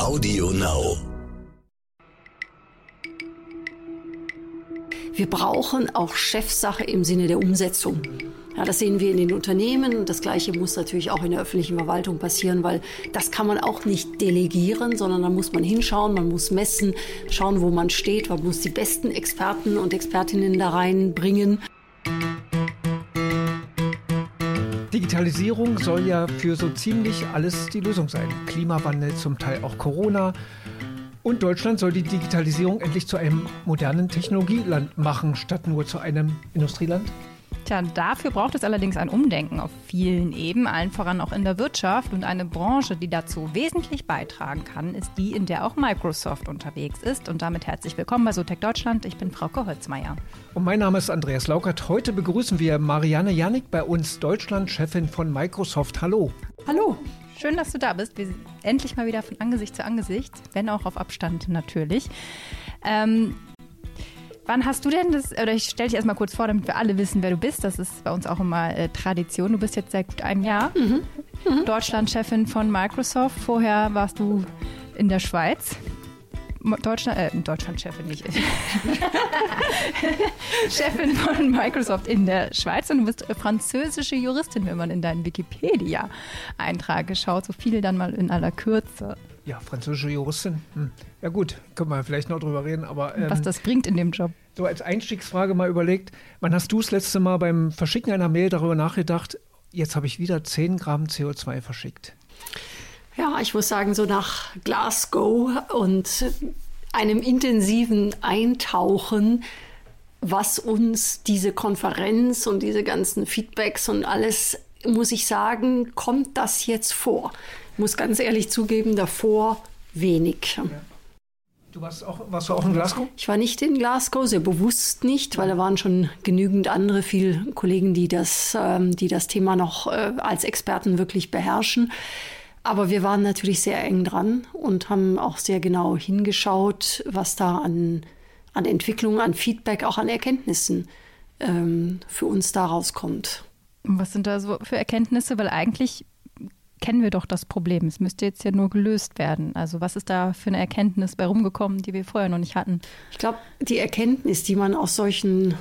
Audio Now. Wir brauchen auch Chefsache im Sinne der Umsetzung. Ja, das sehen wir in den Unternehmen. Das Gleiche muss natürlich auch in der öffentlichen Verwaltung passieren, weil das kann man auch nicht delegieren, sondern da muss man hinschauen, man muss messen, schauen, wo man steht, man muss die besten Experten und Expertinnen da reinbringen. Digitalisierung soll ja für so ziemlich alles die Lösung sein. Klimawandel, zum Teil auch Corona. Und Deutschland soll die Digitalisierung endlich zu einem modernen Technologieland machen, statt nur zu einem Industrieland? Tja, dafür braucht es allerdings ein Umdenken auf vielen Ebenen, allen voran auch in der Wirtschaft. Und eine Branche, die dazu wesentlich beitragen kann, ist die, in der auch Microsoft unterwegs ist. Und damit herzlich willkommen bei Sotec Deutschland. Ich bin Frauke Holzmeier. Und mein Name ist Andreas Laukert. Heute begrüßen wir Marianne Janik bei uns, Deutschland-Chefin von Microsoft. Hallo. Hallo. Schön, dass du da bist. Wir sind endlich mal wieder von Angesicht zu Angesicht, wenn auch auf Abstand natürlich. Ähm, Wann hast du denn das, oder ich stelle dich erstmal kurz vor, damit wir alle wissen, wer du bist. Das ist bei uns auch immer äh, Tradition. Du bist jetzt seit gut einem Jahr mhm. Mhm. Deutschland-Chefin von Microsoft. Vorher warst du in der Schweiz. Deutschland, äh, Deutschland-Chefin nicht. Chefin von Microsoft in der Schweiz und du bist französische Juristin, wenn man in deinen Wikipedia-Eintrag schaut. So viel dann mal in aller Kürze. Ja, französische Juristin. Hm. Ja gut, können wir vielleicht noch drüber reden, aber... Ähm, Was das bringt in dem Job. So als Einstiegsfrage mal überlegt, wann hast du das letzte Mal beim Verschicken einer Mail darüber nachgedacht, jetzt habe ich wieder 10 Gramm CO2 verschickt? Ja, ich muss sagen, so nach Glasgow und einem intensiven Eintauchen, was uns diese Konferenz und diese ganzen Feedbacks und alles, muss ich sagen, kommt das jetzt vor muss ganz ehrlich zugeben, davor wenig. Ja. Du warst auch, warst du auch in Glasgow? Ich war nicht in Glasgow, sehr bewusst nicht, weil da waren schon genügend andere, viele Kollegen, die das, ähm, die das Thema noch äh, als Experten wirklich beherrschen. Aber wir waren natürlich sehr eng dran und haben auch sehr genau hingeschaut, was da an, an Entwicklung, an Feedback, auch an Erkenntnissen ähm, für uns daraus kommt. Was sind da so für Erkenntnisse? Weil eigentlich kennen wir doch das Problem. Es müsste jetzt ja nur gelöst werden. Also was ist da für eine Erkenntnis bei rumgekommen, die wir vorher noch nicht hatten? Ich glaube, die Erkenntnis, die man aus solchen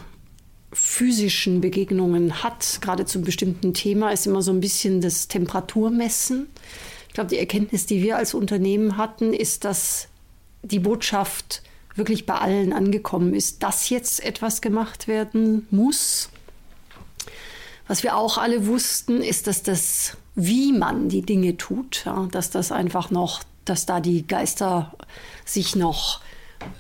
physischen Begegnungen hat, gerade zu einem bestimmten Thema, ist immer so ein bisschen das Temperaturmessen. Ich glaube, die Erkenntnis, die wir als Unternehmen hatten, ist, dass die Botschaft wirklich bei allen angekommen ist, dass jetzt etwas gemacht werden muss. Was wir auch alle wussten, ist, dass das wie man die Dinge tut, ja, dass das einfach noch, dass da die Geister sich noch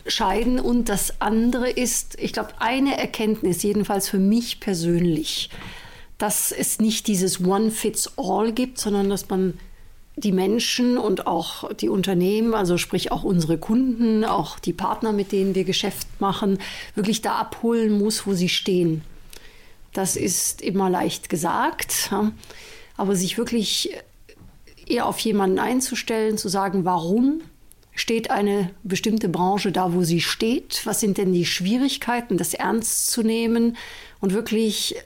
scheiden. Und das andere ist, ich glaube, eine Erkenntnis, jedenfalls für mich persönlich, dass es nicht dieses One-Fits-All gibt, sondern dass man die Menschen und auch die Unternehmen, also sprich auch unsere Kunden, auch die Partner, mit denen wir Geschäft machen, wirklich da abholen muss, wo sie stehen. Das ist immer leicht gesagt. Ja. Aber sich wirklich eher auf jemanden einzustellen, zu sagen, warum steht eine bestimmte Branche da, wo sie steht? Was sind denn die Schwierigkeiten, das ernst zu nehmen und wirklich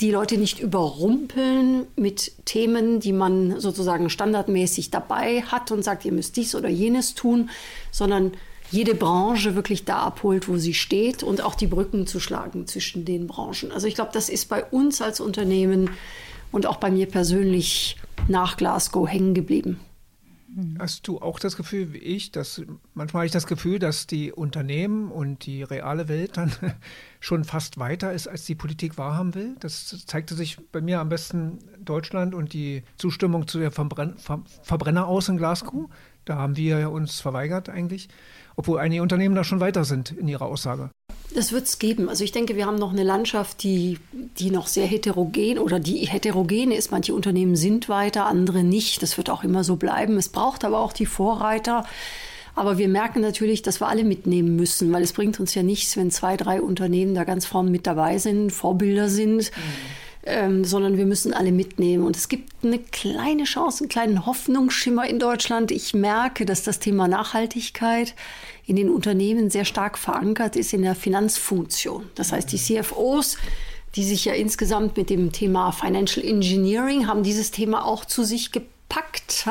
die Leute nicht überrumpeln mit Themen, die man sozusagen standardmäßig dabei hat und sagt, ihr müsst dies oder jenes tun, sondern jede Branche wirklich da abholt, wo sie steht und auch die Brücken zu schlagen zwischen den Branchen. Also ich glaube, das ist bei uns als Unternehmen und auch bei mir persönlich nach Glasgow hängen geblieben. Hast du auch das Gefühl, wie ich, dass manchmal habe ich das Gefühl, dass die Unternehmen und die reale Welt dann schon fast weiter ist, als die Politik wahrhaben will? Das zeigte sich bei mir am besten Deutschland und die Zustimmung zu der Verbrenn Ver Verbrenner aus in Glasgow. Da haben wir uns verweigert eigentlich, obwohl einige Unternehmen da schon weiter sind in ihrer Aussage. Das wird es geben. Also ich denke, wir haben noch eine Landschaft, die, die noch sehr heterogen oder die heterogene ist. Manche Unternehmen sind weiter, andere nicht. Das wird auch immer so bleiben. Es braucht aber auch die Vorreiter. Aber wir merken natürlich, dass wir alle mitnehmen müssen, weil es bringt uns ja nichts, wenn zwei, drei Unternehmen da ganz vorne mit dabei sind, Vorbilder sind. Mhm ähm, sondern wir müssen alle mitnehmen. Und es gibt eine kleine Chance, einen kleinen Hoffnungsschimmer in Deutschland. Ich merke, dass das Thema Nachhaltigkeit in den Unternehmen sehr stark verankert ist in der Finanzfunktion. Das heißt, die CFOs, die sich ja insgesamt mit dem Thema Financial Engineering haben dieses Thema auch zu sich gepackt.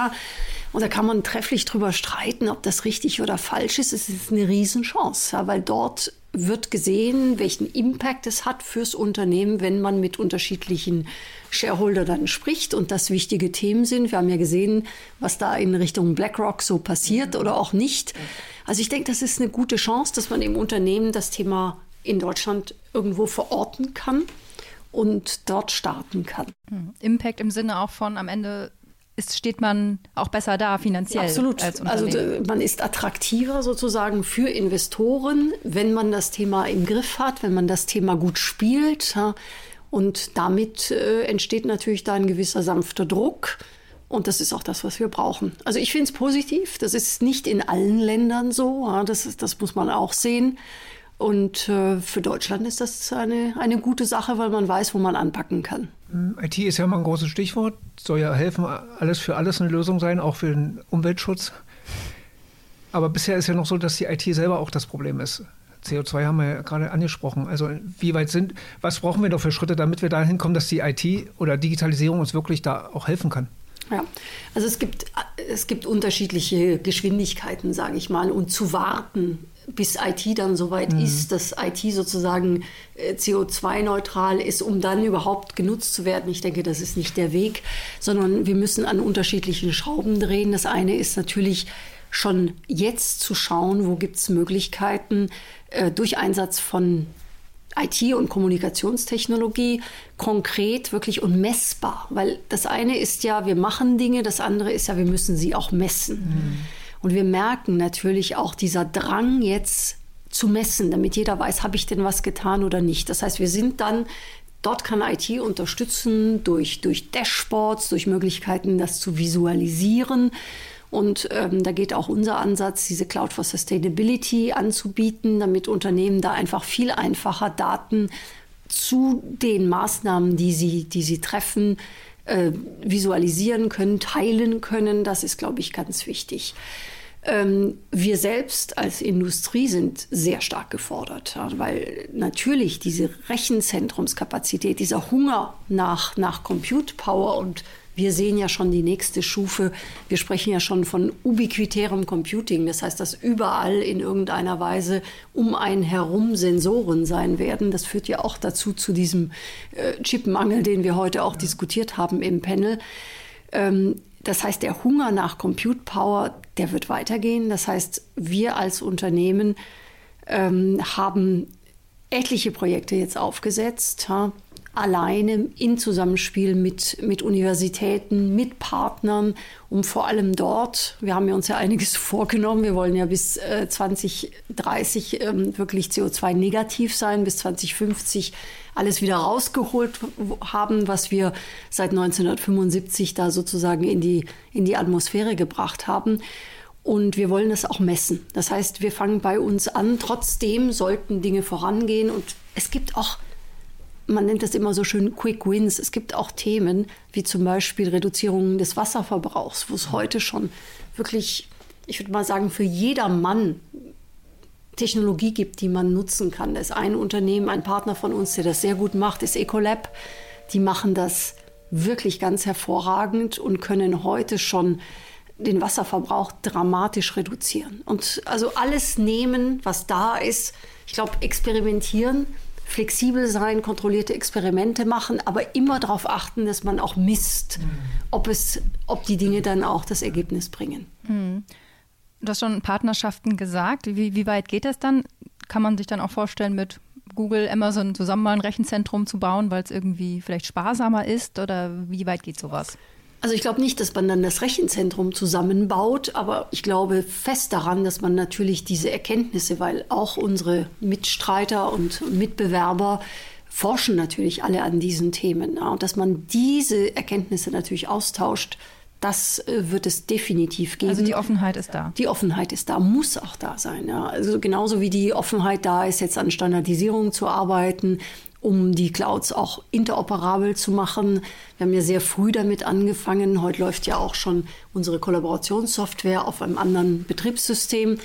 Und da kann man trefflich drüber streiten, ob das richtig oder falsch ist. Es ist eine Riesenchance, ja, weil dort wird gesehen, welchen Impact es hat fürs Unternehmen, wenn man mit unterschiedlichen Shareholder dann spricht und das wichtige Themen sind. Wir haben ja gesehen, was da in Richtung BlackRock so passiert oder auch nicht. Also ich denke, das ist eine gute Chance, dass man im Unternehmen das Thema in Deutschland irgendwo verorten kann und dort starten kann. Hm. Impact im Sinne auch von am Ende ist, steht man auch besser da finanziell. Ja, absolut. also man ist attraktiver sozusagen für Investoren, wenn man das Thema im Griff hat, wenn man das Thema gut spielt. Und damit äh, entsteht natürlich da ein gewisser sanfter Druck. Und das ist auch das, was wir brauchen. Also ich finde es positiv. Das ist nicht in allen Ländern so. Ja, das, ist, das muss man auch sehen. Und äh, für Deutschland ist das eine, eine gute Sache, weil man weiß, wo man anpacken kann. IT ist ja immer ein großes Stichwort. Soll ja helfen, alles für alles eine Lösung sein, auch für den Umweltschutz. Aber bisher ist ja noch so, dass die IT selber auch das Problem ist. CO2 haben wir ja gerade angesprochen. Also wie weit sind, was brauchen wir doch für Schritte, damit wir dahin kommen, dass die IT oder Digitalisierung uns wirklich da auch helfen kann? Ja, also es gibt, es gibt unterschiedliche Geschwindigkeiten, sage ich mal. Und zu warten, bis IT dann soweit mhm. ist, dass IT sozusagen äh, CO2-neutral ist, um dann überhaupt genutzt zu werden. Ich denke, das ist nicht der Weg, sondern wir müssen an unterschiedlichen Schrauben drehen. Das eine ist natürlich schon jetzt zu schauen, wo gibt es Möglichkeiten äh, durch Einsatz von IT und Kommunikationstechnologie konkret wirklich und messbar. Weil das eine ist ja, wir machen Dinge, das andere ist ja, wir müssen sie auch messen. Mhm. Und wir merken natürlich auch dieser Drang jetzt zu messen, damit jeder weiß, habe ich denn was getan oder nicht. Das heißt, wir sind dann Dort kann IT unterstützen durch, durch Dashboards, durch Möglichkeiten, das zu visualisieren. Und ähm, da geht auch unser Ansatz, diese Cloud for Sustainability anzubieten, damit Unternehmen da einfach viel einfacher Daten zu den Maßnahmen, die sie, die sie treffen, äh, visualisieren können, teilen können. Das ist, glaube ich, ganz wichtig. Ähm, wir selbst als Industrie sind sehr stark gefordert, ja, weil natürlich diese Rechenzentrumskapazität, dieser Hunger nach, nach Compute Power und wir sehen ja schon die nächste Stufe. Wir sprechen ja schon von ubiquitärem Computing. Das heißt, dass überall in irgendeiner Weise um einen herum Sensoren sein werden. Das führt ja auch dazu zu diesem äh, Chipmangel, den wir heute auch diskutiert haben im Panel. Ähm, das heißt, der Hunger nach Compute Power, der wird weitergehen. Das heißt, wir als Unternehmen ähm, haben etliche Projekte jetzt aufgesetzt. Ja, alleine in Zusammenspiel mit, mit Universitäten, mit Partnern, um vor allem dort, wir haben ja uns ja einiges vorgenommen, wir wollen ja bis äh, 2030 ähm, wirklich CO2-negativ sein, bis 2050 alles wieder rausgeholt haben, was wir seit 1975 da sozusagen in die, in die Atmosphäre gebracht haben. Und wir wollen das auch messen. Das heißt, wir fangen bei uns an. Trotzdem sollten Dinge vorangehen. Und es gibt auch man nennt das immer so schön Quick Wins. Es gibt auch Themen wie zum Beispiel Reduzierung des Wasserverbrauchs, wo es heute schon wirklich, ich würde mal sagen, für jedermann Technologie gibt, die man nutzen kann. Da ist ein Unternehmen, ein Partner von uns, der das sehr gut macht, ist Ecolab. Die machen das wirklich ganz hervorragend und können heute schon den Wasserverbrauch dramatisch reduzieren. Und also alles nehmen, was da ist. Ich glaube, experimentieren flexibel sein, kontrollierte Experimente machen, aber immer darauf achten, dass man auch misst, mhm. ob, es, ob die Dinge dann auch das Ergebnis bringen. Mhm. Du hast schon Partnerschaften gesagt. Wie, wie weit geht das dann? Kann man sich dann auch vorstellen, mit Google, Amazon zusammen mal ein Rechenzentrum zu bauen, weil es irgendwie vielleicht sparsamer ist? Oder wie weit geht sowas? Also ich glaube nicht, dass man dann das Rechenzentrum zusammenbaut, aber ich glaube fest daran, dass man natürlich diese Erkenntnisse, weil auch unsere Mitstreiter und Mitbewerber forschen natürlich alle an diesen Themen, ja, und dass man diese Erkenntnisse natürlich austauscht, das äh, wird es definitiv geben. Also die Offenheit ist da. Die Offenheit ist da, muss auch da sein. Ja. Also genauso wie die Offenheit da ist, jetzt an Standardisierung zu arbeiten, um die Clouds auch interoperabel zu machen. Wir haben ja sehr früh damit angefangen. Heute läuft ja auch schon unsere Kollaborationssoftware auf einem anderen Betriebssystem.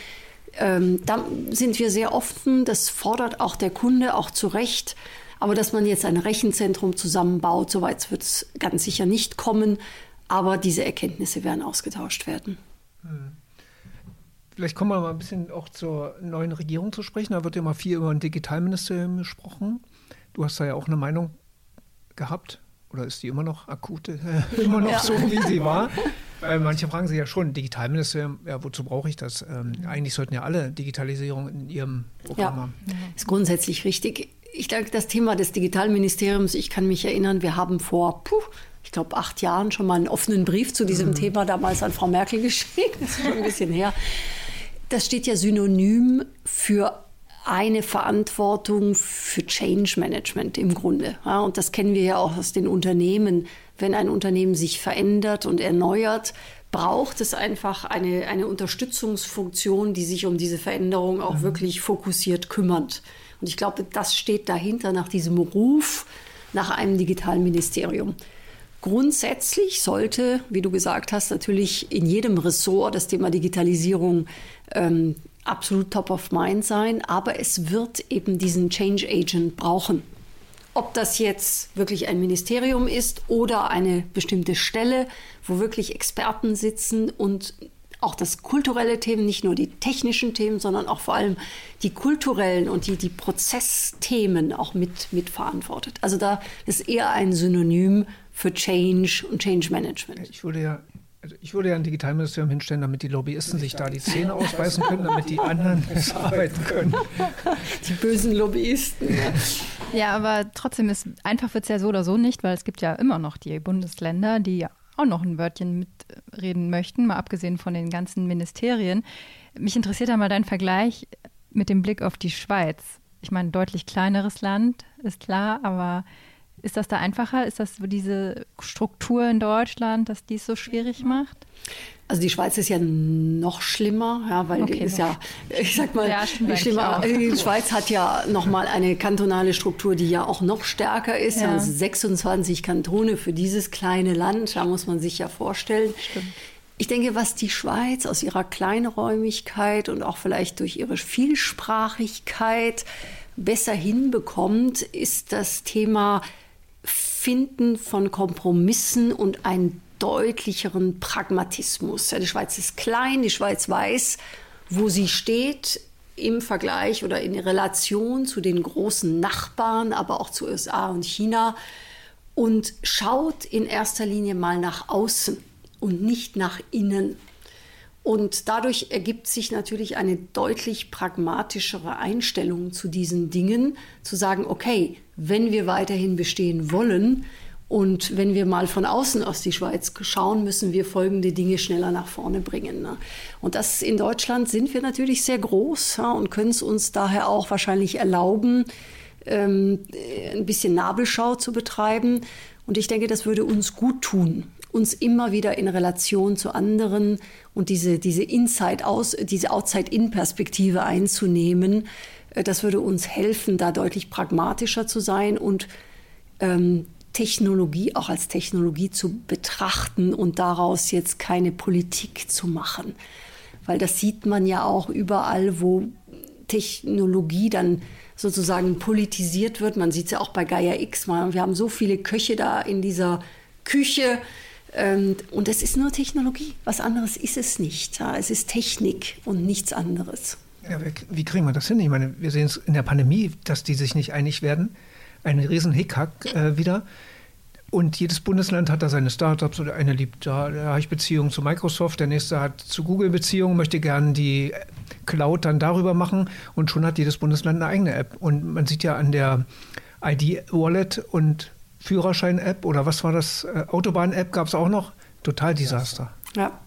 Ähm, da sind wir sehr offen. Das fordert auch der Kunde auch zu Recht. Aber dass man jetzt ein Rechenzentrum zusammenbaut, soweit wird es ganz sicher nicht kommen. Aber diese Erkenntnisse werden ausgetauscht werden. Vielleicht kommen wir mal ein bisschen auch zur neuen Regierung zu sprechen. Da wird ja immer viel über ein Digitalministerium gesprochen. Du hast da ja auch eine Meinung gehabt. Oder ist die immer noch akut, äh, immer noch ja. so, wie sie war? Weil manche fragen sich ja schon, Digitalministerium, ja, wozu brauche ich das? Ähm, eigentlich sollten ja alle Digitalisierung in ihrem Programm ja, haben. Ist grundsätzlich richtig. Ich denke, das Thema des Digitalministeriums, ich kann mich erinnern, wir haben vor, puh, ich glaube, acht Jahren schon mal einen offenen Brief zu diesem mhm. Thema damals an Frau Merkel geschickt. Das ist schon ein bisschen her. Das steht ja synonym für eine Verantwortung für Change Management im Grunde. Ja, und das kennen wir ja auch aus den Unternehmen. Wenn ein Unternehmen sich verändert und erneuert, braucht es einfach eine, eine Unterstützungsfunktion, die sich um diese Veränderung auch mhm. wirklich fokussiert kümmert. Und ich glaube, das steht dahinter nach diesem Ruf nach einem Digitalministerium. Grundsätzlich sollte, wie du gesagt hast, natürlich in jedem Ressort das Thema Digitalisierung ähm, absolut top of mind sein, aber es wird eben diesen Change Agent brauchen. Ob das jetzt wirklich ein Ministerium ist oder eine bestimmte Stelle, wo wirklich Experten sitzen und auch das kulturelle Themen, nicht nur die technischen Themen, sondern auch vor allem die kulturellen und die, die Prozessthemen auch mit, mitverantwortet. Also da ist eher ein Synonym für Change und Change Management. Ich würde ja ich würde ja ein Digitalministerium hinstellen, damit die Lobbyisten sich da die Zähne ausbeißen können, damit die anderen besser arbeiten können. Die bösen Lobbyisten. Ja, aber trotzdem ist einfach wird es ja so oder so nicht, weil es gibt ja immer noch die Bundesländer, die auch noch ein Wörtchen mitreden möchten, mal abgesehen von den ganzen Ministerien. Mich interessiert einmal dein Vergleich mit dem Blick auf die Schweiz. Ich meine, deutlich kleineres Land, ist klar, aber ist das da einfacher? Ist das diese Struktur in Deutschland, dass dies so schwierig macht? Also die Schweiz ist ja noch schlimmer, ja, weil okay, die ist ja, ich sag mal, ja, schlimmer. Die Schweiz hat ja noch mal eine kantonale Struktur, die ja auch noch stärker ist. Ja. Also 26 Kantone für dieses kleine Land, da muss man sich ja vorstellen. Stimmt. Ich denke, was die Schweiz aus ihrer Kleinräumigkeit und auch vielleicht durch ihre Vielsprachigkeit besser hinbekommt, ist das Thema Finden von Kompromissen und einen deutlicheren Pragmatismus. Ja, die Schweiz ist klein, die Schweiz weiß, wo sie steht im Vergleich oder in Relation zu den großen Nachbarn, aber auch zu USA und China und schaut in erster Linie mal nach außen und nicht nach innen. Und dadurch ergibt sich natürlich eine deutlich pragmatischere Einstellung zu diesen Dingen, zu sagen, okay, wenn wir weiterhin bestehen wollen und wenn wir mal von außen aus die Schweiz schauen, müssen wir folgende Dinge schneller nach vorne bringen. Ne? Und das in Deutschland sind wir natürlich sehr groß ja, und können es uns daher auch wahrscheinlich erlauben, ähm, ein bisschen Nabelschau zu betreiben. Und ich denke, das würde uns gut tun uns immer wieder in Relation zu anderen und diese, diese Inside-Aus, diese Outside-In-Perspektive einzunehmen. Äh, das würde uns helfen, da deutlich pragmatischer zu sein und ähm, Technologie auch als Technologie zu betrachten und daraus jetzt keine Politik zu machen. Weil das sieht man ja auch überall, wo Technologie dann sozusagen politisiert wird. Man sieht es ja auch bei Gaia X. Wir haben so viele Köche da in dieser Küche, und es ist nur Technologie. Was anderes ist es nicht. Es ist Technik und nichts anderes. Ja, wie kriegen wir das hin? Ich meine, wir sehen es in der Pandemie, dass die sich nicht einig werden. Ein riesen Hickhack äh, wieder. Und jedes Bundesland hat da seine Startups. Oder einer liebt da, da habe ich Beziehungen zu Microsoft, der nächste hat zu Google Beziehungen, möchte gerne die Cloud dann darüber machen. Und schon hat jedes Bundesland eine eigene App. Und man sieht ja an der ID-Wallet und Führerschein-App oder was war das? Äh, Autobahn-App gab es auch noch. Total Desaster. Ja.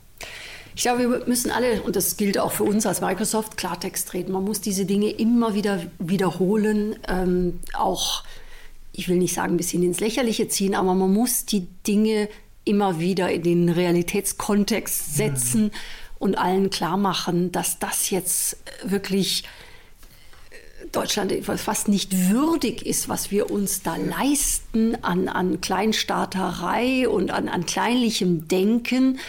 Ich glaube, wir müssen alle, und das gilt auch für uns als Microsoft, Klartext reden. Man muss diese Dinge immer wieder wiederholen, ähm, auch, ich will nicht sagen, ein bisschen ins Lächerliche ziehen, aber man muss die Dinge immer wieder in den Realitätskontext setzen mhm. und allen klar machen, dass das jetzt wirklich Deutschland fast nicht würdig ist, was wir uns da leisten an, an Kleinstaaterei und an, an kleinlichem Denken.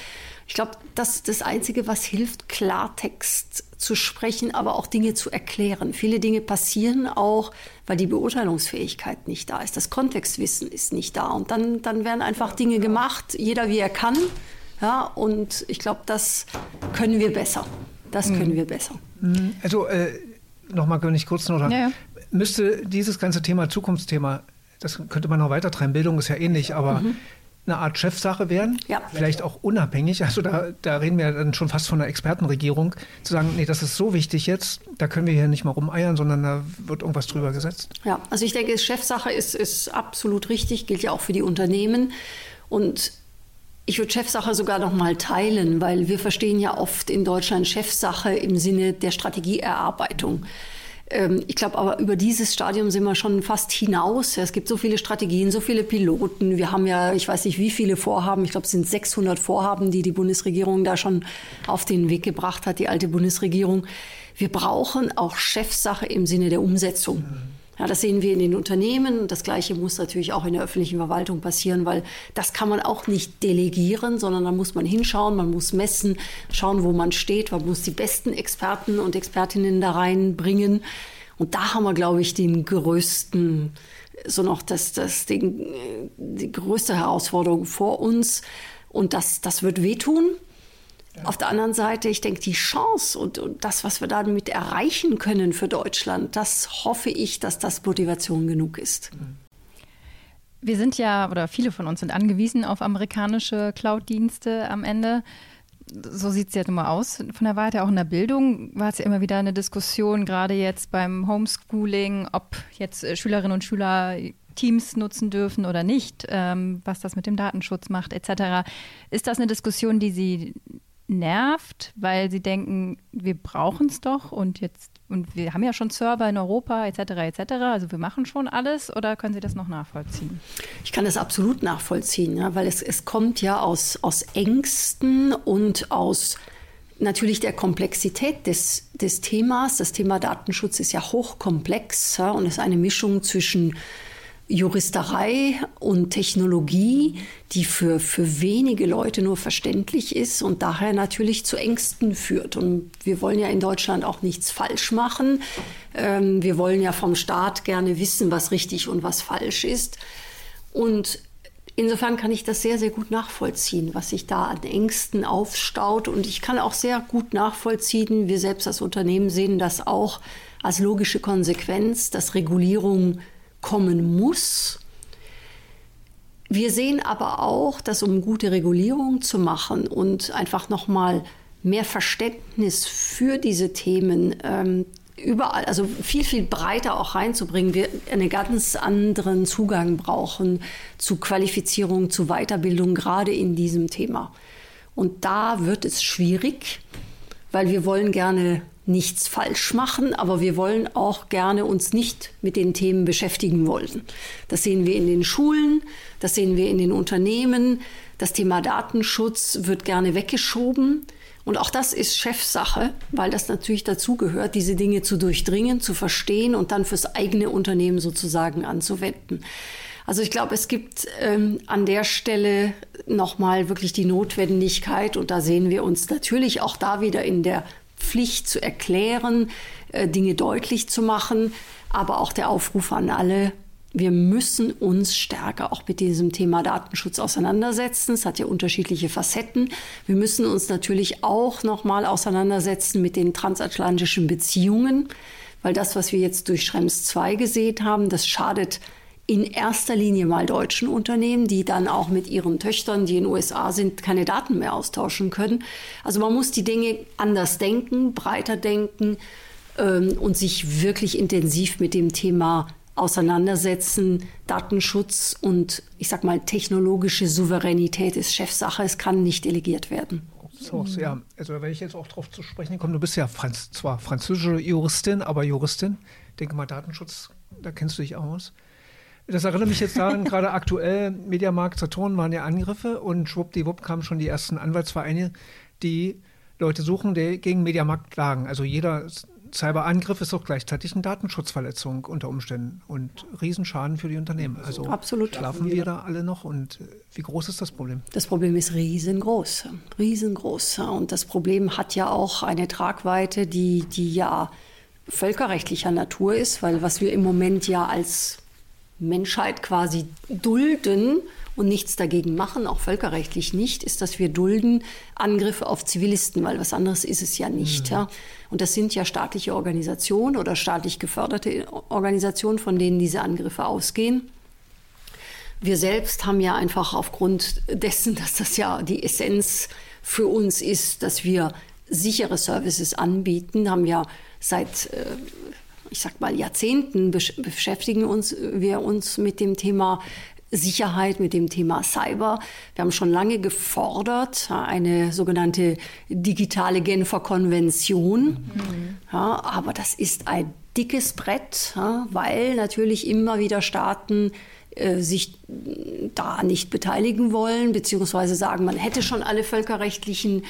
Ich glaube, das ist das Einzige, was hilft, Klartext zu sprechen, aber auch Dinge zu erklären. Viele Dinge passieren auch, weil die Beurteilungsfähigkeit nicht da ist. Das Kontextwissen ist nicht da. Und dann, dann werden einfach Dinge gemacht, jeder wie er kann. Ja, und ich glaube, das können wir besser. Das mhm. können wir besser. Mhm. Also äh, nochmal, wenn ich kurz noch ja, ja. müsste dieses ganze Thema Zukunftsthema, das könnte man noch weiter treiben, Bildung ist ja ähnlich, aber mhm eine Art Chefsache werden, ja. vielleicht auch unabhängig. Also da, da reden wir dann schon fast von einer Expertenregierung, zu sagen, nee, das ist so wichtig jetzt, da können wir hier nicht mal rumeiern, sondern da wird irgendwas drüber gesetzt. Ja, also ich denke, Chefsache ist, ist absolut richtig, gilt ja auch für die Unternehmen. Und ich würde Chefsache sogar noch mal teilen, weil wir verstehen ja oft in Deutschland Chefsache im Sinne der Strategieerarbeitung. Ähm, ich glaube aber, über dieses Stadium sind wir schon fast hinaus. Es gibt so viele Strategien, so viele Piloten. Wir haben ja, ich weiß nicht, wie viele Vorhaben. Ich glaube, es sind 600 Vorhaben, die die Bundesregierung da schon auf den Weg gebracht hat, die alte Bundesregierung. Wir brauchen auch Chefsache im Sinne der Umsetzung. Ja, das sehen wir in den Unternehmen. Das Gleiche muss natürlich auch in der öffentlichen Verwaltung passieren, weil das kann man auch nicht delegieren, sondern da muss man hinschauen, man muss messen, schauen, wo man steht, man muss die besten Experten und Expertinnen da reinbringen. Und da haben wir, glaube ich, den größten, so noch das, das, den, die größte Herausforderung vor uns. Und das, das wird wehtun. Auf der anderen Seite, ich denke, die Chance und, und, das, was wir damit erreichen können für Deutschland, das hoffe ich, dass das Motivation genug ist. Wir sind ja, oder viele von uns sind angewiesen auf amerikanische Cloud-Dienste am Ende. So sieht es ja immer aus von der Weite. Auch in der Bildung war es ja immer wieder eine Diskussion, gerade jetzt beim Homeschooling, ob jetzt äh, Schülerinnen und Schüler Teams nutzen dürfen oder nicht, ähm, was das mit dem Datenschutz macht, etc. Ist das eine Diskussion, die Sie nervt, weil sie denken, wir brauchen es doch und jetzt und wir haben ja schon Server in Europa etc. etc. Also wir machen schon alles oder können Sie das noch nachvollziehen? Ich kann das absolut nachvollziehen, ja, weil es, es kommt ja aus, aus Ängsten und aus natürlich der Komplexität des, des Themas. Das Thema Datenschutz ist ja hochkomplex ja, und ist eine Mischung zwischen Juristerei und Technologie, die für, für wenige Leute nur verständlich ist und daher natürlich zu Ängsten führt. Und wir wollen ja in Deutschland auch nichts falsch machen. Ähm, wir wollen ja vom Staat gerne wissen, was richtig und was falsch ist. Und insofern kann ich das sehr, sehr gut nachvollziehen, was sich da an Ängsten aufstaut. Und ich kann auch sehr gut nachvollziehen, wir selbst als Unternehmen sehen das auch als logische Konsequenz, dass Regulierung kommen muss. Wir sehen aber auch, dass um gute Regulierung zu machen und einfach nochmal mehr Verständnis für diese Themen ähm, überall, also viel, viel breiter auch reinzubringen, wir einen ganz anderen Zugang brauchen zu Qualifizierung, zu Weiterbildung, gerade in diesem Thema. Und da wird es schwierig, weil wir wollen gerne nichts falsch machen, aber wir wollen auch gerne uns nicht mit den Themen beschäftigen wollen. Das sehen wir in den Schulen, das sehen wir in den Unternehmen. Das Thema Datenschutz wird gerne weggeschoben. Und auch das ist Chefsache, weil das natürlich dazugehört, diese Dinge zu durchdringen, zu verstehen und dann fürs eigene Unternehmen sozusagen anzuwenden. Also ich glaube, es gibt ähm, an der Stelle nochmal wirklich die Notwendigkeit, und da sehen wir uns natürlich auch da wieder in der Pflicht zu erklären, äh, Dinge deutlich zu machen, aber auch der Aufruf an alle, wir müssen uns stärker auch mit diesem Thema Datenschutz auseinandersetzen. Es hat ja unterschiedliche Facetten. Wir müssen uns natürlich auch noch mal auseinandersetzen mit den transatlantischen Beziehungen, weil das, was wir jetzt durch Schrems 2 gesehen haben, das schadet in erster Linie mal deutschen Unternehmen, die dann auch mit ihren Töchtern, die in den USA sind, keine Daten mehr austauschen können. Also man muss die Dinge anders denken, breiter denken ähm, und sich wirklich intensiv mit dem Thema auseinandersetzen. Datenschutz und ich sag mal technologische Souveränität ist Chefsache. Es kann nicht delegiert werden. So, ja, also wenn ich jetzt auch darauf zu sprechen komme, du bist ja Franz, zwar französische Juristin, aber Juristin. Denke mal, Datenschutz, da kennst du dich aus. Das erinnert mich jetzt daran, gerade aktuell, Mediamarkt, Saturn waren ja Angriffe und schwuppdiwupp kamen schon die ersten Anwaltsvereine, die Leute suchen, die gegen Mediamarkt klagen. Also jeder Cyberangriff ist auch gleichzeitig eine Datenschutzverletzung unter Umständen und Riesenschaden für die Unternehmen. Also Absolut. schlafen wir da alle noch und äh, wie groß ist das Problem? Das Problem ist riesengroß, riesengroß. Und das Problem hat ja auch eine Tragweite, die, die ja völkerrechtlicher Natur ist, weil was wir im Moment ja als Menschheit quasi dulden und nichts dagegen machen, auch völkerrechtlich nicht, ist, dass wir dulden Angriffe auf Zivilisten, weil was anderes ist es ja nicht. Mhm. Ja. Und das sind ja staatliche Organisationen oder staatlich geförderte Organisationen, von denen diese Angriffe ausgehen. Wir selbst haben ja einfach aufgrund dessen, dass das ja die Essenz für uns ist, dass wir sichere Services anbieten, haben ja seit äh, ich sag mal, Jahrzehnten beschäftigen uns, wir uns mit dem Thema Sicherheit, mit dem Thema Cyber. Wir haben schon lange gefordert, eine sogenannte digitale Genfer Konvention. Mhm. Ja, aber das ist ein dickes Brett, ja, weil natürlich immer wieder Staaten äh, sich da nicht beteiligen wollen, beziehungsweise sagen, man hätte schon alle völkerrechtlichen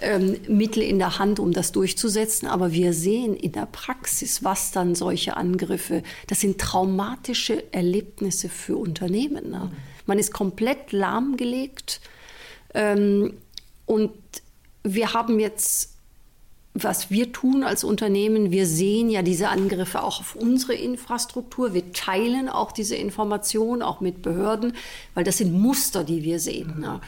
ähm, Mittel in der Hand, um das durchzusetzen. Aber wir sehen in der Praxis, was dann solche Angriffe, das sind traumatische Erlebnisse für Unternehmen. Ne? Man ist komplett lahmgelegt. Ähm, und wir haben jetzt was wir tun als Unternehmen, wir sehen ja diese Angriffe auch auf unsere Infrastruktur. Wir teilen auch diese Informationen auch mit Behörden, weil das sind Muster, die wir sehen. Ne?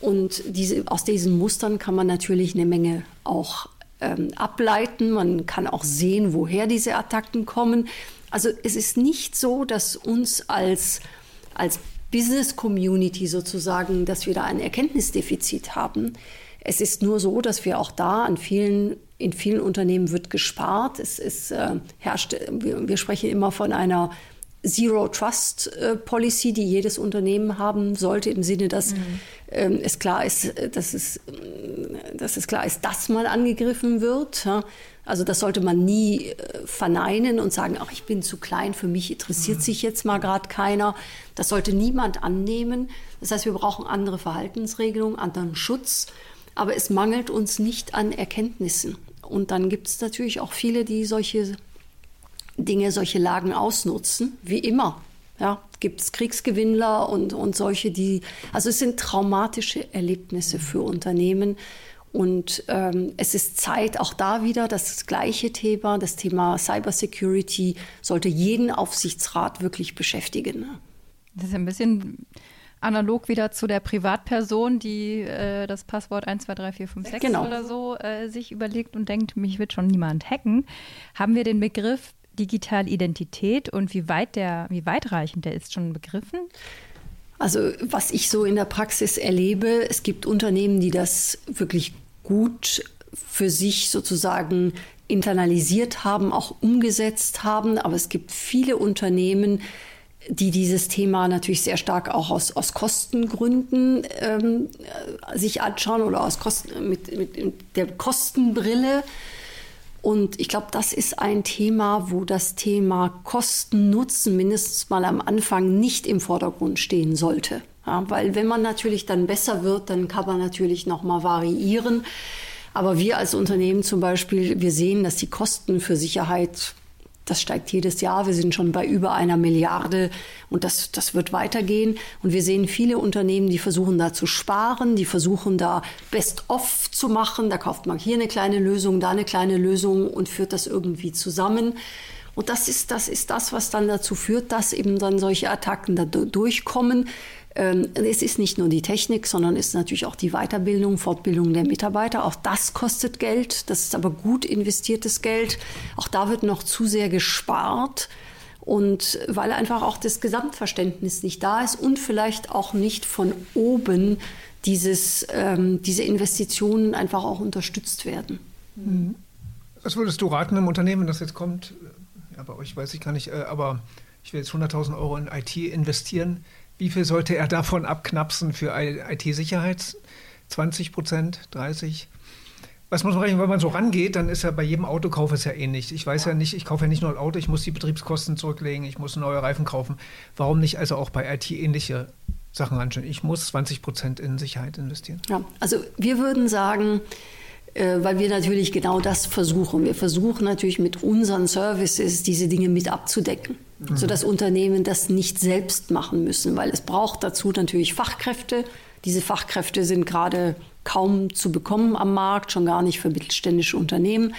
Und diese, aus diesen Mustern kann man natürlich eine Menge auch ähm, ableiten. Man kann auch sehen, woher diese Attacken kommen. Also es ist nicht so, dass uns als, als Business Community sozusagen, dass wir da ein Erkenntnisdefizit haben. Es ist nur so, dass wir auch da an vielen, in vielen Unternehmen wird gespart. Es ist, äh, herrscht, wir, wir sprechen immer von einer Zero Trust äh, Policy, die jedes Unternehmen haben sollte, im Sinne, dass mhm. ähm, es klar ist, äh, dass es, äh, dass es klar ist, dass mal angegriffen wird. Ja? Also das sollte man nie äh, verneinen und sagen, ach, ich bin zu klein, für mich interessiert mhm. sich jetzt mal gerade keiner. Das sollte niemand annehmen. Das heißt, wir brauchen andere Verhaltensregelungen, anderen Schutz, aber es mangelt uns nicht an Erkenntnissen. Und dann gibt es natürlich auch viele, die solche Dinge, solche Lagen ausnutzen, wie immer. Ja, gibt es Kriegsgewinnler und, und solche, die, also es sind traumatische Erlebnisse für Unternehmen. Und ähm, es ist Zeit, auch da wieder das gleiche Thema, das Thema Cybersecurity sollte jeden Aufsichtsrat wirklich beschäftigen. Das ist ein bisschen analog wieder zu der Privatperson, die äh, das Passwort 123456 genau. oder so äh, sich überlegt und denkt, mich wird schon niemand hacken. Haben wir den Begriff digitale Identität und wie weit der, wie weitreichend der ist, schon begriffen? Also was ich so in der Praxis erlebe, es gibt Unternehmen, die das wirklich gut für sich sozusagen internalisiert haben, auch umgesetzt haben. Aber es gibt viele Unternehmen, die dieses Thema natürlich sehr stark auch aus, aus Kostengründen ähm, sich anschauen oder aus Kosten, mit, mit der Kostenbrille und ich glaube, das ist ein Thema, wo das Thema Kosten-Nutzen mindestens mal am Anfang nicht im Vordergrund stehen sollte. Ja, weil wenn man natürlich dann besser wird, dann kann man natürlich noch mal variieren. Aber wir als Unternehmen zum Beispiel, wir sehen, dass die Kosten für Sicherheit das steigt jedes Jahr. Wir sind schon bei über einer Milliarde und das, das wird weitergehen. Und wir sehen viele Unternehmen, die versuchen da zu sparen, die versuchen da Best-of zu machen. Da kauft man hier eine kleine Lösung, da eine kleine Lösung und führt das irgendwie zusammen. Und das ist, das ist das, was dann dazu führt, dass eben dann solche Attacken da durchkommen. Ähm, es ist nicht nur die Technik, sondern es ist natürlich auch die Weiterbildung, Fortbildung der Mitarbeiter. Auch das kostet Geld. Das ist aber gut investiertes Geld. Auch da wird noch zu sehr gespart. Und weil einfach auch das Gesamtverständnis nicht da ist und vielleicht auch nicht von oben dieses, ähm, diese Investitionen einfach auch unterstützt werden. Mhm. Was würdest du raten im Unternehmen, das jetzt kommt? Ja, bei euch weiß ich gar nicht, äh, aber ich will jetzt 100.000 Euro in IT investieren. Wie viel sollte er davon abknapsen für IT-Sicherheit? 20 Prozent, 30? Was muss man rechnen, wenn man so rangeht, dann ist ja bei jedem Autokauf ist ja ähnlich. Ich weiß ja. nicht, ich kaufe ja nicht nur ein Auto, ich muss die Betriebskosten zurücklegen, ich muss neue Reifen kaufen. Warum nicht also auch bei IT ähnliche Sachen anschauen? Ich muss 20 Prozent in Sicherheit investieren. Ja, also wir würden sagen, weil wir natürlich genau das versuchen. Wir versuchen natürlich mit unseren Services diese Dinge mit abzudecken, mhm. sodass Unternehmen das nicht selbst machen müssen, weil es braucht dazu natürlich Fachkräfte. Diese Fachkräfte sind gerade kaum zu bekommen am Markt, schon gar nicht für mittelständische Unternehmen.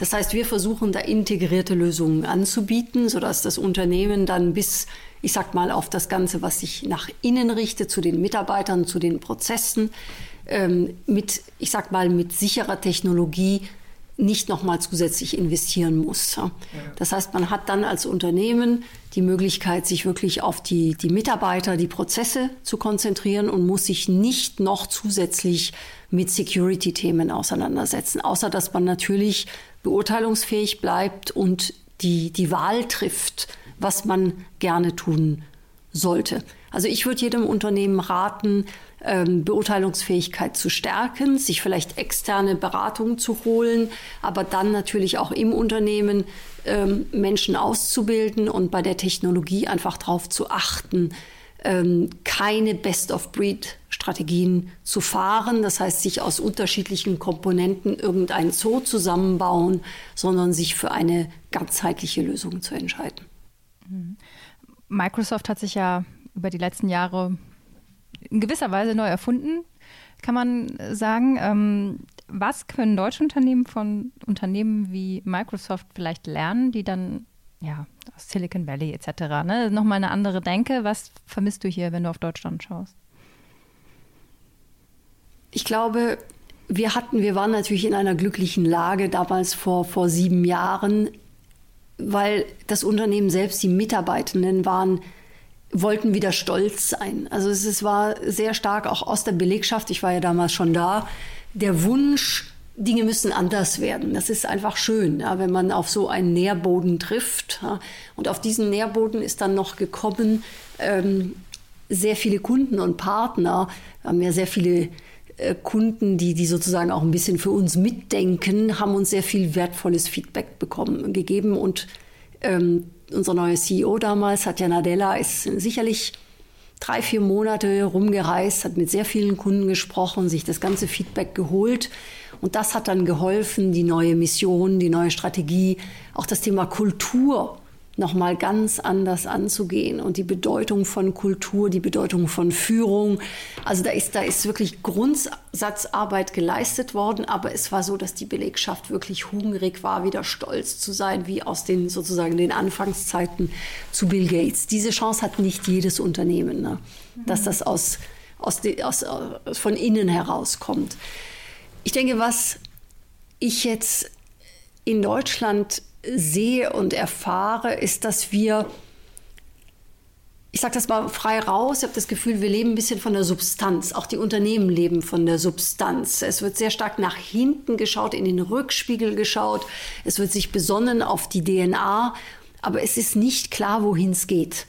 Das heißt, wir versuchen da integrierte Lösungen anzubieten, sodass das Unternehmen dann bis, ich sag mal, auf das Ganze, was sich nach innen richtet, zu den Mitarbeitern, zu den Prozessen, ähm, mit, ich sag mal, mit sicherer Technologie nicht nochmal zusätzlich investieren muss. Das heißt, man hat dann als Unternehmen die Möglichkeit, sich wirklich auf die, die Mitarbeiter, die Prozesse zu konzentrieren und muss sich nicht noch zusätzlich mit Security-Themen auseinandersetzen, außer dass man natürlich beurteilungsfähig bleibt und die, die Wahl trifft, was man gerne tun sollte. Also ich würde jedem Unternehmen raten, ähm, Beurteilungsfähigkeit zu stärken, sich vielleicht externe Beratungen zu holen, aber dann natürlich auch im Unternehmen ähm, Menschen auszubilden und bei der Technologie einfach darauf zu achten, ähm, keine Best-of-Breed-Strategien zu fahren. Das heißt, sich aus unterschiedlichen Komponenten irgendein Zoo zusammenbauen, sondern sich für eine ganzheitliche Lösung zu entscheiden. Mhm. Microsoft hat sich ja über die letzten Jahre in gewisser Weise neu erfunden, kann man sagen. Ähm, was können deutsche Unternehmen von Unternehmen wie Microsoft vielleicht lernen, die dann ja aus Silicon Valley etc. Ne? Nochmal eine andere Denke. Was vermisst du hier, wenn du auf Deutschland schaust? Ich glaube, wir hatten, wir waren natürlich in einer glücklichen Lage damals vor, vor sieben Jahren, weil das Unternehmen selbst, die Mitarbeitenden waren wollten wieder stolz sein. Also es, es war sehr stark auch aus der Belegschaft, ich war ja damals schon da, der Wunsch, Dinge müssen anders werden. Das ist einfach schön, ja, wenn man auf so einen Nährboden trifft. Ja. Und auf diesen Nährboden ist dann noch gekommen, ähm, sehr viele Kunden und Partner. Wir haben ja sehr viele äh, Kunden, die, die sozusagen auch ein bisschen für uns mitdenken, haben uns sehr viel wertvolles Feedback bekommen, gegeben und ähm, unser neuer CEO damals, Satya Nadella, ist sicherlich drei, vier Monate rumgereist, hat mit sehr vielen Kunden gesprochen, sich das ganze Feedback geholt. Und das hat dann geholfen, die neue Mission, die neue Strategie, auch das Thema Kultur nochmal ganz anders anzugehen und die Bedeutung von Kultur, die Bedeutung von Führung. Also da ist, da ist wirklich Grundsatzarbeit geleistet worden, aber es war so, dass die Belegschaft wirklich hungrig war, wieder stolz zu sein, wie aus den sozusagen den Anfangszeiten zu Bill Gates. Diese Chance hat nicht jedes Unternehmen, ne? dass das aus, aus, aus, aus, von innen herauskommt. Ich denke, was ich jetzt in Deutschland sehe und erfahre, ist, dass wir, ich sage das mal frei raus, ich habe das Gefühl, wir leben ein bisschen von der Substanz. Auch die Unternehmen leben von der Substanz. Es wird sehr stark nach hinten geschaut, in den Rückspiegel geschaut. Es wird sich besonnen auf die DNA, aber es ist nicht klar, wohin es geht.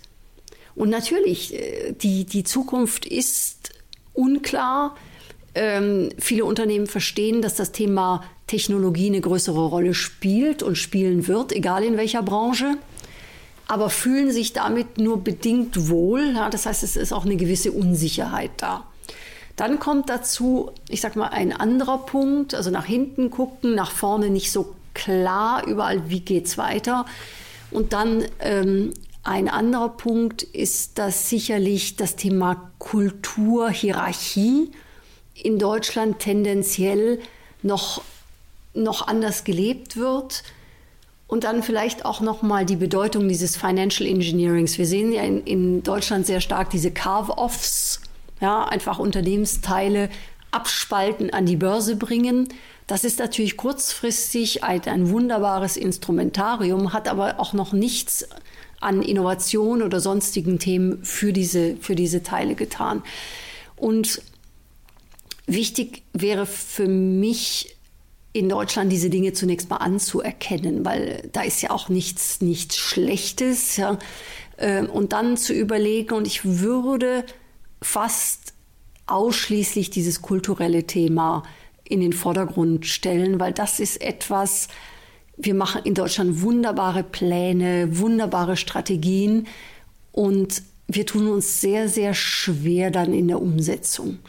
Und natürlich, äh, die, die Zukunft ist unklar. Ähm, viele Unternehmen verstehen, dass das Thema Technologie eine größere Rolle spielt und spielen wird, egal in welcher Branche, aber fühlen sich damit nur bedingt wohl. Ja, das heißt, es ist auch eine gewisse Unsicherheit da. Dann kommt dazu, ich sag mal, ein anderer Punkt, also nach hinten gucken, nach vorne nicht so klar überall, wie geht's weiter. Und dann ähm, ein anderer Punkt ist, dass sicherlich das Thema Kultur, Hierarchie in Deutschland tendenziell noch, noch anders gelebt wird. Und dann vielleicht auch noch mal die Bedeutung dieses Financial Engineerings. Wir sehen ja in, in Deutschland sehr stark diese Carve-offs, ja, einfach Unternehmensteile abspalten, an die Börse bringen. Das ist natürlich kurzfristig ein, ein wunderbares Instrumentarium, hat aber auch noch nichts an Innovation oder sonstigen Themen für diese, für diese Teile getan. Und Wichtig wäre für mich in Deutschland diese Dinge zunächst mal anzuerkennen, weil da ist ja auch nichts, nichts Schlechtes. Ja. Ähm, und dann zu überlegen, und ich würde fast ausschließlich dieses kulturelle Thema in den Vordergrund stellen, weil das ist etwas, wir machen in Deutschland wunderbare Pläne, wunderbare Strategien und wir tun uns sehr, sehr schwer dann in der Umsetzung.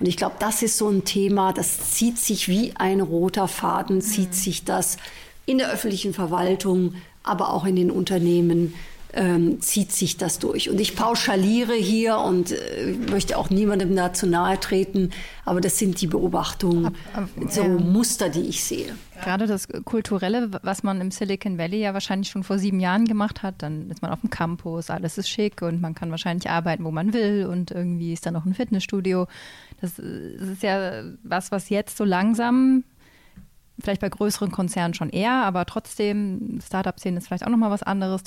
Und ich glaube, das ist so ein Thema, das zieht sich wie ein roter Faden, zieht sich das in der öffentlichen Verwaltung, aber auch in den Unternehmen ähm, zieht sich das durch. Und ich pauschaliere hier und äh, möchte auch niemandem dazu nahe treten, aber das sind die Beobachtungen, ab, ab, so ja. Muster, die ich sehe. Gerade das Kulturelle, was man im Silicon Valley ja wahrscheinlich schon vor sieben Jahren gemacht hat, dann ist man auf dem Campus, alles ist schick und man kann wahrscheinlich arbeiten, wo man will und irgendwie ist da noch ein Fitnessstudio. Das, das ist ja was, was jetzt so langsam vielleicht bei größeren Konzernen schon eher, aber trotzdem, Startup-Szene ist vielleicht auch nochmal was anderes.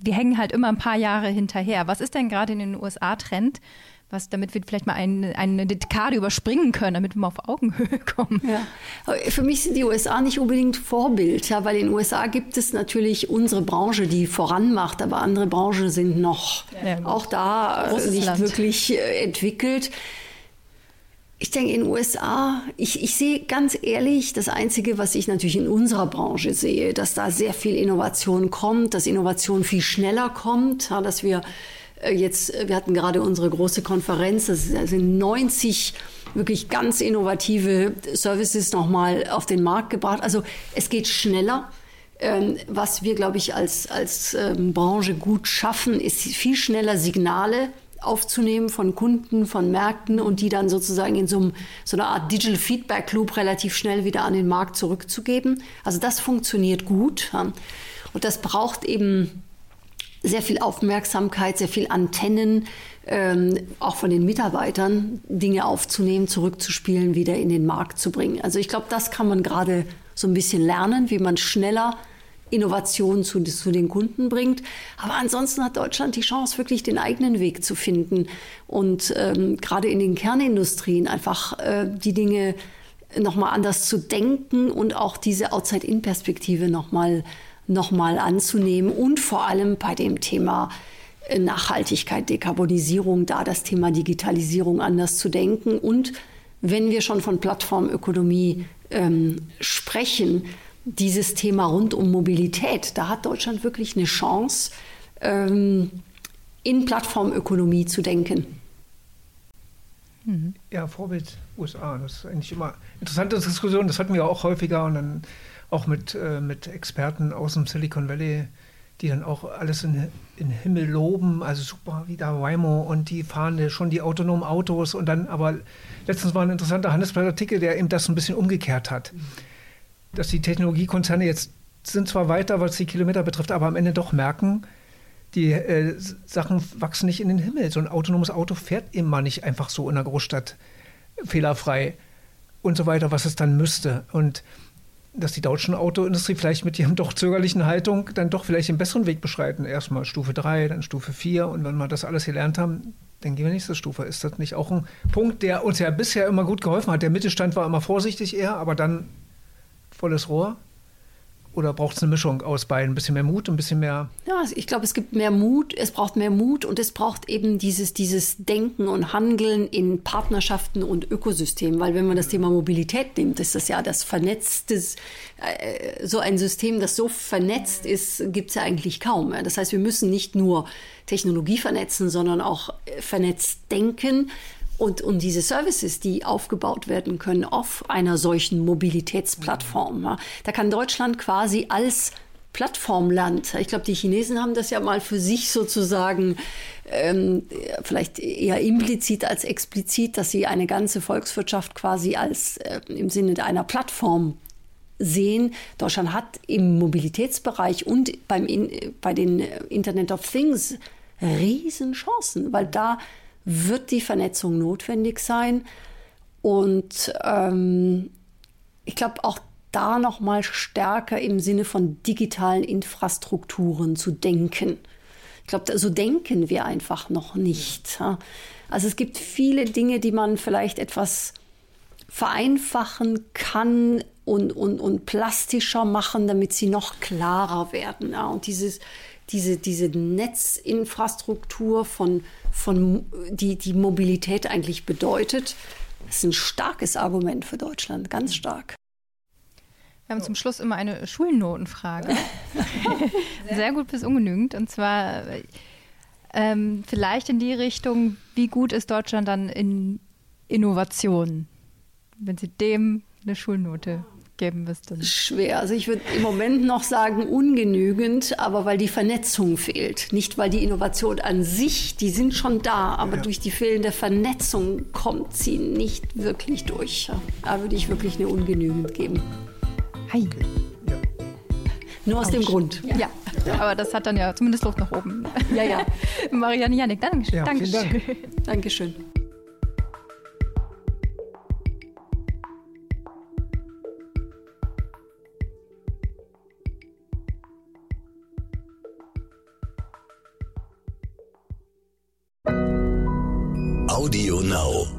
Wir hängen halt immer ein paar Jahre hinterher. Was ist denn gerade in den USA Trend, was, damit wir vielleicht mal eine, eine Dekade überspringen können, damit wir mal auf Augenhöhe kommen. Ja. Für mich sind die USA nicht unbedingt Vorbild, ja, weil in den USA gibt es natürlich unsere Branche, die voranmacht, aber andere Branchen sind noch ja, auch da äh, nicht wirklich äh, entwickelt. Ich denke, in den USA, ich, ich sehe ganz ehrlich, das Einzige, was ich natürlich in unserer Branche sehe, dass da sehr viel Innovation kommt, dass Innovation viel schneller kommt, ja, dass wir äh, jetzt, wir hatten gerade unsere große Konferenz, das sind 90 wirklich ganz innovative Services nochmal auf den Markt gebracht. Also es geht schneller. Ähm, was wir, glaube ich, als, als ähm, Branche gut schaffen, ist viel schneller Signale aufzunehmen von Kunden, von Märkten und die dann sozusagen in so, einem, so einer Art Digital Feedback Loop relativ schnell wieder an den Markt zurückzugeben. Also das funktioniert gut. Und das braucht eben sehr viel Aufmerksamkeit, sehr viel Antennen, ähm, auch von den Mitarbeitern, Dinge aufzunehmen, zurückzuspielen, wieder in den Markt zu bringen. Also ich glaube, das kann man gerade so ein bisschen lernen, wie man schneller Innovationen zu, zu den Kunden bringt. Aber ansonsten hat Deutschland die Chance, wirklich den eigenen Weg zu finden und ähm, gerade in den Kernindustrien einfach äh, die Dinge nochmal anders zu denken und auch diese Outside-In-Perspektive nochmal noch mal anzunehmen und vor allem bei dem Thema äh, Nachhaltigkeit, Dekarbonisierung, da das Thema Digitalisierung anders zu denken. Und wenn wir schon von Plattformökonomie ähm, sprechen, dieses Thema rund um Mobilität, da hat Deutschland wirklich eine Chance, ähm, in Plattformökonomie zu denken. Mhm. Ja, Vorbild USA. Das ist eigentlich immer interessante Diskussion. Das hatten wir auch häufiger und dann auch mit, äh, mit Experten aus dem Silicon Valley, die dann auch alles in, in Himmel loben. Also super, wie da Waymo und die fahren schon die autonomen Autos und dann aber letztens war ein interessanter Handelsblattartikel, der eben das ein bisschen umgekehrt hat. Mhm dass die Technologiekonzerne jetzt sind zwar weiter, was die Kilometer betrifft, aber am Ende doch merken, die äh, Sachen wachsen nicht in den Himmel. So ein autonomes Auto fährt immer nicht einfach so in der Großstadt fehlerfrei und so weiter, was es dann müsste. Und dass die deutschen Autoindustrie vielleicht mit ihrem doch zögerlichen Haltung dann doch vielleicht den besseren Weg beschreiten. Erstmal Stufe 3, dann Stufe 4 und wenn wir das alles gelernt haben, dann gehen wir nächste Stufe. Ist das nicht auch ein Punkt, der uns ja bisher immer gut geholfen hat? Der Mittelstand war immer vorsichtig eher, aber dann volles Rohr? Oder braucht es eine Mischung aus beiden? Ein bisschen mehr Mut, ein bisschen mehr. Ja, ich glaube, es gibt mehr Mut, es braucht mehr Mut und es braucht eben dieses, dieses Denken und Handeln in Partnerschaften und Ökosystemen. Weil wenn man das Thema Mobilität nimmt, ist das ja das vernetzte, äh, so ein System, das so vernetzt ist, gibt es ja eigentlich kaum. Das heißt, wir müssen nicht nur Technologie vernetzen, sondern auch vernetzt denken und, und diese Services, die aufgebaut werden können auf einer solchen Mobilitätsplattform. Ja, da kann Deutschland quasi als Plattformland. Ich glaube, die Chinesen haben das ja mal für sich sozusagen ähm, vielleicht eher implizit als explizit, dass sie eine ganze Volkswirtschaft quasi als äh, im Sinne einer Plattform sehen. Deutschland hat im Mobilitätsbereich und beim in, bei den Internet of Things Riesenchancen, weil da wird die Vernetzung notwendig sein. Und ähm, ich glaube auch da noch mal stärker im Sinne von digitalen Infrastrukturen zu denken. Ich glaube, so denken wir einfach noch nicht. Also es gibt viele Dinge, die man vielleicht etwas vereinfachen kann und, und, und plastischer machen, damit sie noch klarer werden. Und dieses, diese, diese Netzinfrastruktur von von, die, die Mobilität eigentlich bedeutet. Das ist ein starkes Argument für Deutschland, ganz stark. Wir haben zum Schluss immer eine Schulnotenfrage. Sehr gut bis ungenügend. Und zwar, Ähm, vielleicht in die Richtung, wie gut ist Deutschland dann in Innovation, wenn Sie dem eine Schulnote geben müssten? Schwer. Also ich würde im Moment noch sagen ungenügend, aber weil die Vernetzung fehlt. Nicht weil die Innovation an sich, die sind schon da, aber ja. durch die fehlende Vernetzung kommt sie nicht wirklich durch. Da würde ich wirklich eine ungenügend geben. Hi. Ja. Nur aus Ouch. dem Grund. Ja. ja. Aber das hat dann ja zumindest Luft nach oben. Ja, ja. Marianne Janik, Dankeschön. Ja, Dankeschön. Dank. Dankeschön. Audio Now.